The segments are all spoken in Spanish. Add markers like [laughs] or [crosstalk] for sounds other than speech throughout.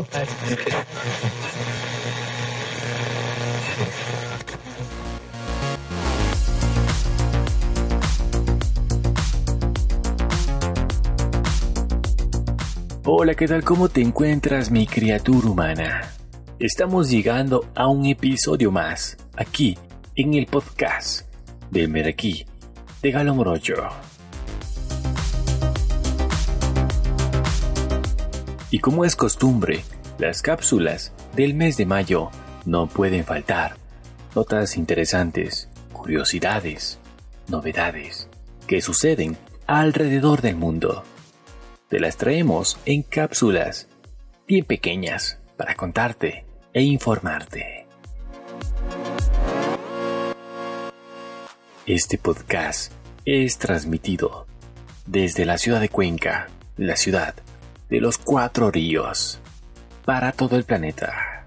[laughs] Hola, ¿qué tal? ¿Cómo te encuentras, mi criatura humana? Estamos llegando a un episodio más, aquí, en el podcast del Meraquí de Galo Morocho. Y como es costumbre, las cápsulas del mes de mayo no pueden faltar. Notas interesantes, curiosidades, novedades que suceden alrededor del mundo. Te las traemos en cápsulas bien pequeñas para contarte e informarte. Este podcast es transmitido desde la ciudad de Cuenca, la ciudad de los cuatro ríos, para todo el planeta.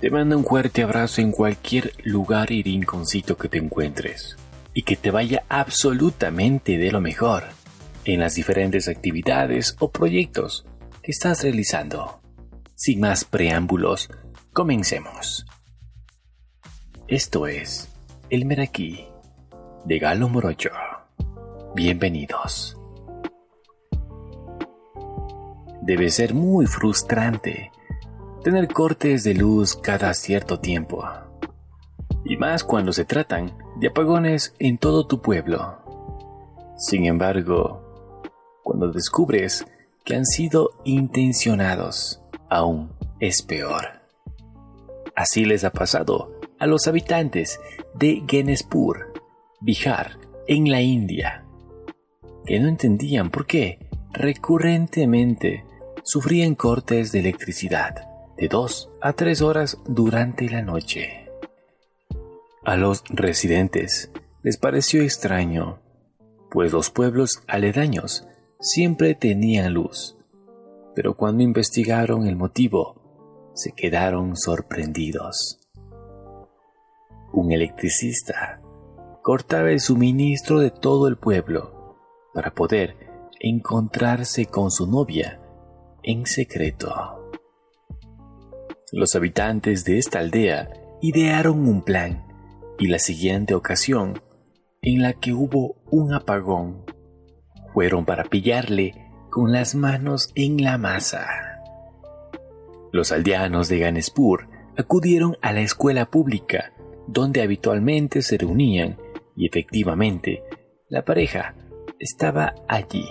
Te mando un fuerte abrazo en cualquier lugar y rinconcito que te encuentres y que te vaya absolutamente de lo mejor en las diferentes actividades o proyectos que estás realizando. Sin más preámbulos, comencemos. Esto es El Meraquí de Galo Morocho. Bienvenidos. Debe ser muy frustrante tener cortes de luz cada cierto tiempo. Y más cuando se tratan de apagones en todo tu pueblo. Sin embargo, cuando descubres que han sido intencionados, aún es peor. Así les ha pasado a los habitantes de Genespur, Bihar, en la India, que no entendían por qué recurrentemente sufrían cortes de electricidad de dos a tres horas durante la noche. A los residentes les pareció extraño, pues los pueblos aledaños siempre tenían luz, pero cuando investigaron el motivo, se quedaron sorprendidos. Un electricista cortaba el suministro de todo el pueblo para poder encontrarse con su novia en secreto. Los habitantes de esta aldea idearon un plan y la siguiente ocasión en la que hubo un apagón fueron para pillarle con las manos en la masa. Los aldeanos de Ganespur acudieron a la escuela pública donde habitualmente se reunían y efectivamente la pareja estaba allí.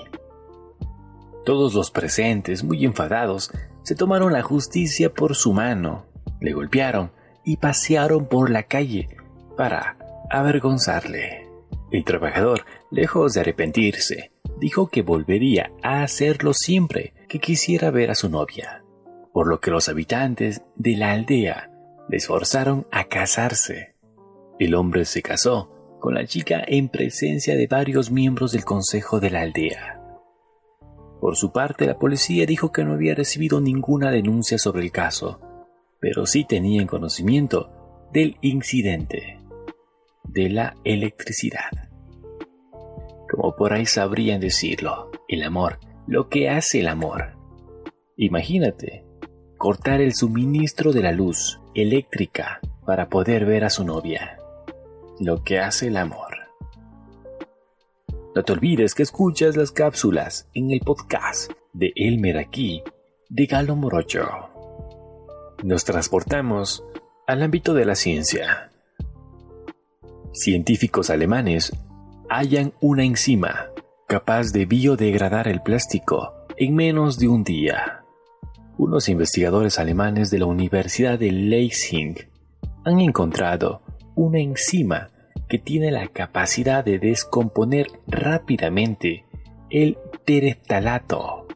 Todos los presentes, muy enfadados, se tomaron la justicia por su mano, le golpearon y pasearon por la calle para avergonzarle. El trabajador, lejos de arrepentirse, dijo que volvería a hacerlo siempre que quisiera ver a su novia, por lo que los habitantes de la aldea les forzaron a casarse. El hombre se casó con la chica en presencia de varios miembros del consejo de la aldea. Por su parte, la policía dijo que no había recibido ninguna denuncia sobre el caso, pero sí tenían conocimiento del incidente de la electricidad como por ahí sabrían decirlo, el amor, lo que hace el amor. Imagínate, cortar el suministro de la luz eléctrica para poder ver a su novia, lo que hace el amor. No te olvides que escuchas las cápsulas en el podcast de Elmer aquí, de Galo Morocho. Nos transportamos al ámbito de la ciencia. Científicos alemanes hallan una enzima capaz de biodegradar el plástico en menos de un día. Unos investigadores alemanes de la Universidad de Leipzig han encontrado una enzima que tiene la capacidad de descomponer rápidamente el tereftalato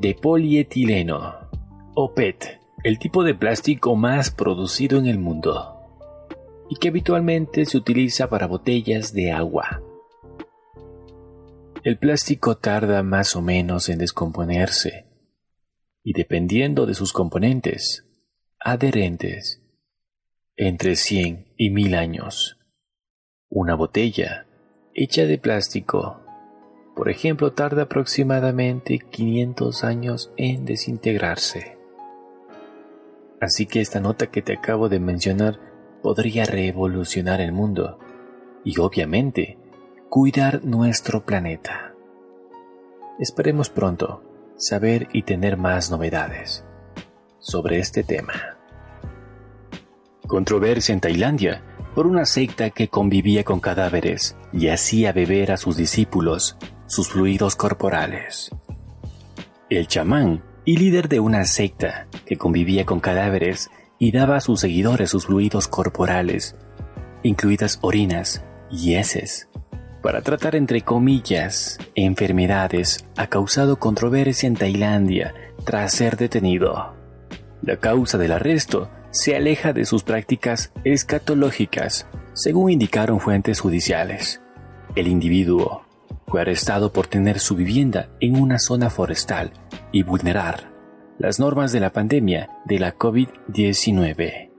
de polietileno o PET, el tipo de plástico más producido en el mundo y que habitualmente se utiliza para botellas de agua. El plástico tarda más o menos en descomponerse y dependiendo de sus componentes adherentes, entre 100 y 1000 años. Una botella hecha de plástico, por ejemplo, tarda aproximadamente 500 años en desintegrarse. Así que esta nota que te acabo de mencionar podría revolucionar el mundo y obviamente cuidar nuestro planeta. Esperemos pronto saber y tener más novedades sobre este tema. Controversia en Tailandia por una secta que convivía con cadáveres y hacía beber a sus discípulos sus fluidos corporales. El chamán y líder de una secta que convivía con cadáveres y daba a sus seguidores sus fluidos corporales, incluidas orinas y heces, para tratar entre comillas enfermedades, ha causado controversia en Tailandia tras ser detenido. La causa del arresto se aleja de sus prácticas escatológicas, según indicaron fuentes judiciales. El individuo fue arrestado por tener su vivienda en una zona forestal y vulnerar las normas de la pandemia de la COVID-19.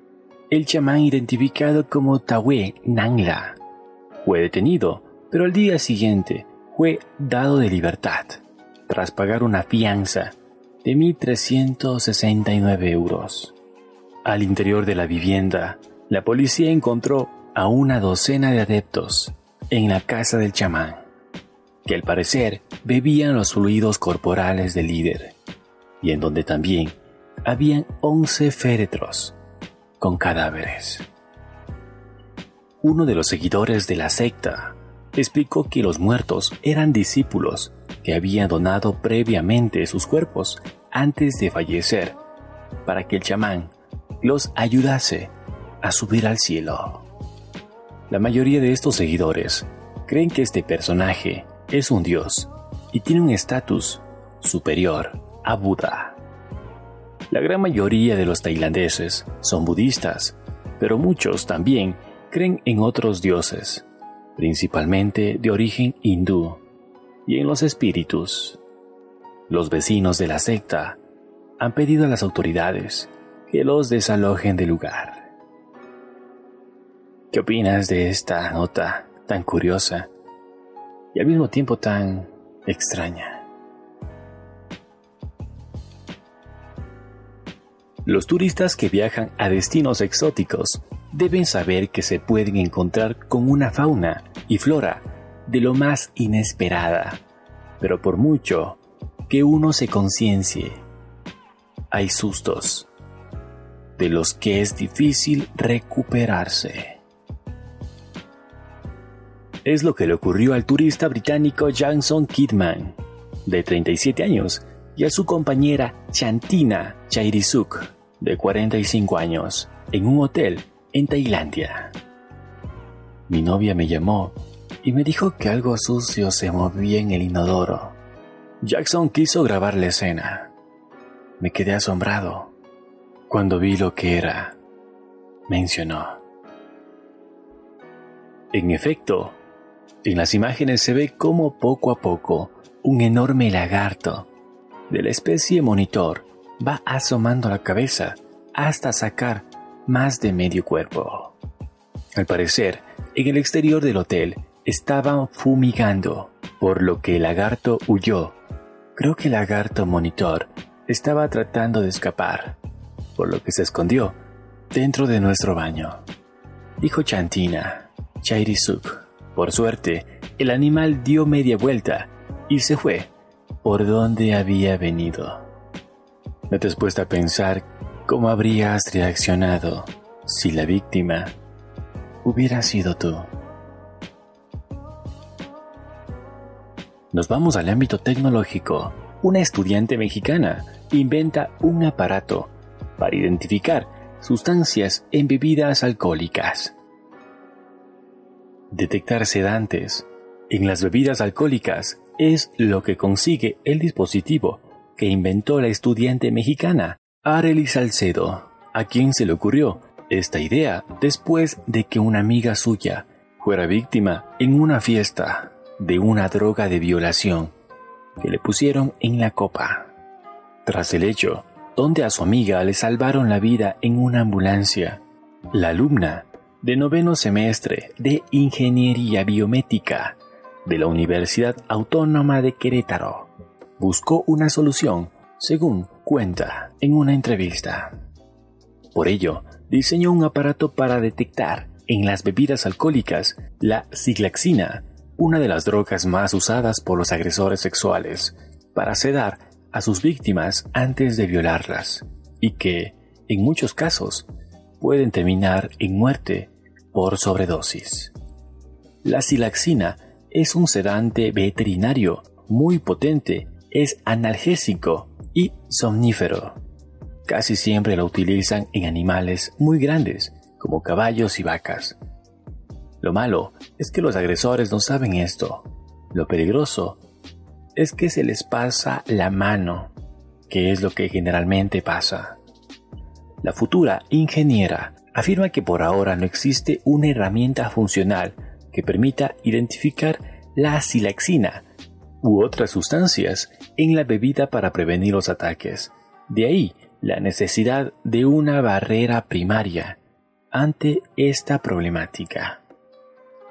El chamán identificado como Tawe Nangla fue detenido, pero al día siguiente fue dado de libertad, tras pagar una fianza de 1.369 euros. Al interior de la vivienda, la policía encontró a una docena de adeptos en la casa del chamán, que al parecer bebían los fluidos corporales del líder, y en donde también habían 11 féretros con cadáveres. Uno de los seguidores de la secta explicó que los muertos eran discípulos que habían donado previamente sus cuerpos antes de fallecer para que el chamán los ayudase a subir al cielo. La mayoría de estos seguidores creen que este personaje es un dios y tiene un estatus superior a Buda. La gran mayoría de los tailandeses son budistas, pero muchos también creen en otros dioses, principalmente de origen hindú, y en los espíritus. Los vecinos de la secta han pedido a las autoridades que los desalojen del lugar. ¿Qué opinas de esta nota tan curiosa y al mismo tiempo tan extraña? Los turistas que viajan a destinos exóticos deben saber que se pueden encontrar con una fauna y flora de lo más inesperada, pero por mucho que uno se conciencie, hay sustos de los que es difícil recuperarse. Es lo que le ocurrió al turista británico Jackson Kidman, de 37 años, y a su compañera Chantina Chairisuk, de 45 años, en un hotel en Tailandia. Mi novia me llamó y me dijo que algo sucio se movía en el inodoro. Jackson quiso grabar la escena. Me quedé asombrado cuando vi lo que era, mencionó. En efecto, en las imágenes se ve cómo poco a poco un enorme lagarto de la especie monitor va asomando la cabeza hasta sacar más de medio cuerpo. Al parecer, en el exterior del hotel estaban fumigando, por lo que el lagarto huyó. Creo que el lagarto monitor estaba tratando de escapar por lo que se escondió dentro de nuestro baño. Dijo Chantina, Chairisuk. Por suerte, el animal dio media vuelta y se fue por donde había venido. ¿No te puesto a pensar cómo habrías reaccionado si la víctima hubiera sido tú? Nos vamos al ámbito tecnológico. Una estudiante mexicana inventa un aparato para identificar sustancias en bebidas alcohólicas. Detectar sedantes en las bebidas alcohólicas es lo que consigue el dispositivo que inventó la estudiante mexicana Arely Salcedo, a quien se le ocurrió esta idea después de que una amiga suya fuera víctima en una fiesta de una droga de violación que le pusieron en la copa. Tras el hecho, donde a su amiga le salvaron la vida en una ambulancia. La alumna de noveno semestre de Ingeniería Biomédica de la Universidad Autónoma de Querétaro buscó una solución, según cuenta en una entrevista. Por ello, diseñó un aparato para detectar en las bebidas alcohólicas la ciglaxina, una de las drogas más usadas por los agresores sexuales, para sedar a sus víctimas antes de violarlas, y que, en muchos casos, pueden terminar en muerte por sobredosis. La silaxina es un sedante veterinario muy potente, es analgésico y somnífero. Casi siempre lo utilizan en animales muy grandes, como caballos y vacas. Lo malo es que los agresores no saben esto. Lo peligroso es que se les pasa la mano, que es lo que generalmente pasa. La futura ingeniera afirma que por ahora no existe una herramienta funcional que permita identificar la silaxina u otras sustancias en la bebida para prevenir los ataques. De ahí la necesidad de una barrera primaria ante esta problemática.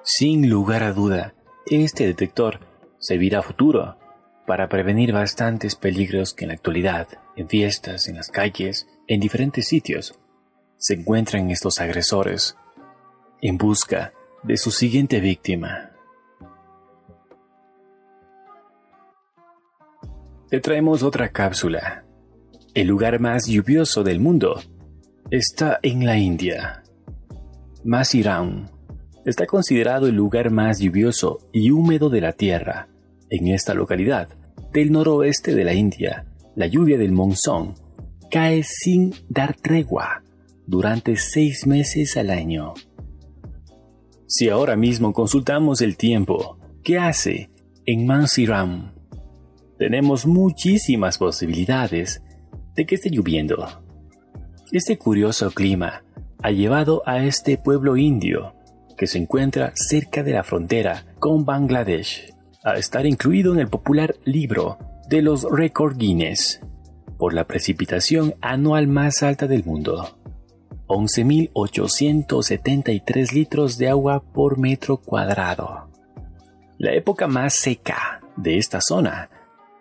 Sin lugar a duda, este detector servirá a futuro para prevenir bastantes peligros que en la actualidad, en fiestas, en las calles, en diferentes sitios, se encuentran estos agresores en busca de su siguiente víctima. Te traemos otra cápsula. El lugar más lluvioso del mundo está en la India. Masiram está considerado el lugar más lluvioso y húmedo de la Tierra. En esta localidad, del noroeste de la India, la lluvia del monzón cae sin dar tregua durante seis meses al año. Si ahora mismo consultamos el tiempo, ¿qué hace en Mansiram? Tenemos muchísimas posibilidades de que esté lloviendo. Este curioso clima ha llevado a este pueblo indio, que se encuentra cerca de la frontera con Bangladesh, a estar incluido en el popular libro de los récord Guinness por la precipitación anual más alta del mundo. 11.873 litros de agua por metro cuadrado. La época más seca de esta zona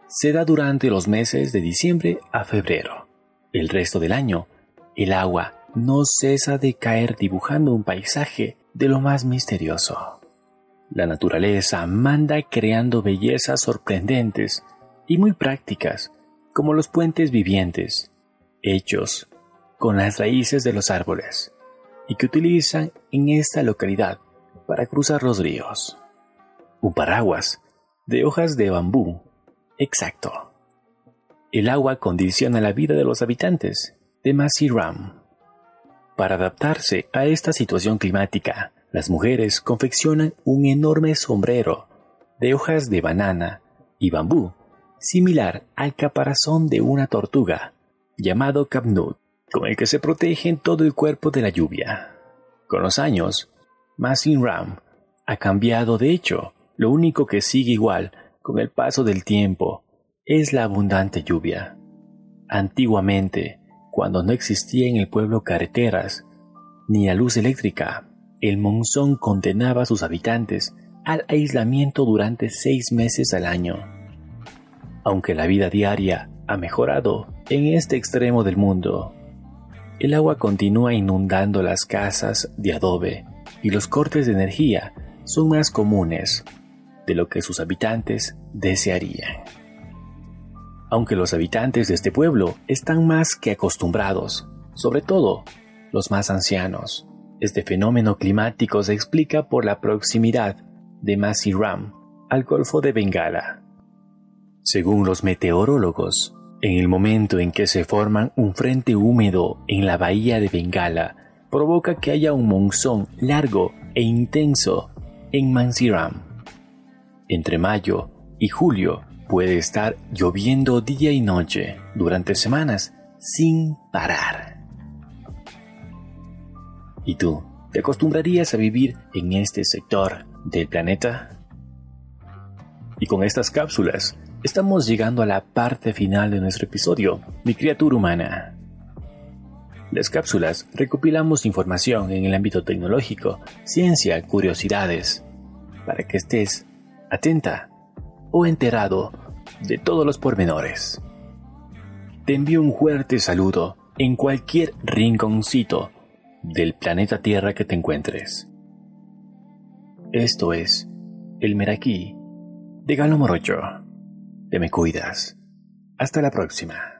se da durante los meses de diciembre a febrero. El resto del año, el agua no cesa de caer dibujando un paisaje de lo más misterioso. La naturaleza manda creando bellezas sorprendentes y muy prácticas, como los puentes vivientes, hechos con las raíces de los árboles, y que utilizan en esta localidad para cruzar los ríos. Un paraguas de hojas de bambú, exacto. El agua condiciona la vida de los habitantes de Masiram. Para adaptarse a esta situación climática, las mujeres confeccionan un enorme sombrero de hojas de banana y bambú, similar al caparazón de una tortuga, llamado capnut, con el que se protegen todo el cuerpo de la lluvia. Con los años, Masin Ram ha cambiado de hecho, lo único que sigue igual con el paso del tiempo es la abundante lluvia. Antiguamente, cuando no existía en el pueblo carreteras ni la luz eléctrica, el monzón condenaba a sus habitantes al aislamiento durante seis meses al año. Aunque la vida diaria ha mejorado en este extremo del mundo, el agua continúa inundando las casas de adobe y los cortes de energía son más comunes de lo que sus habitantes desearían aunque los habitantes de este pueblo están más que acostumbrados, sobre todo los más ancianos. Este fenómeno climático se explica por la proximidad de Masiram al Golfo de Bengala. Según los meteorólogos, en el momento en que se forman un frente húmedo en la bahía de Bengala, provoca que haya un monzón largo e intenso en Mansiram. Entre mayo y julio Puede estar lloviendo día y noche durante semanas sin parar. ¿Y tú, te acostumbrarías a vivir en este sector del planeta? Y con estas cápsulas, estamos llegando a la parte final de nuestro episodio, Mi criatura humana. Las cápsulas recopilamos información en el ámbito tecnológico, ciencia, curiosidades, para que estés atenta o enterado de todos los pormenores. Te envío un fuerte saludo en cualquier rinconcito del planeta Tierra que te encuentres. Esto es El Meraquí de Galo Morocho. Te me cuidas. Hasta la próxima.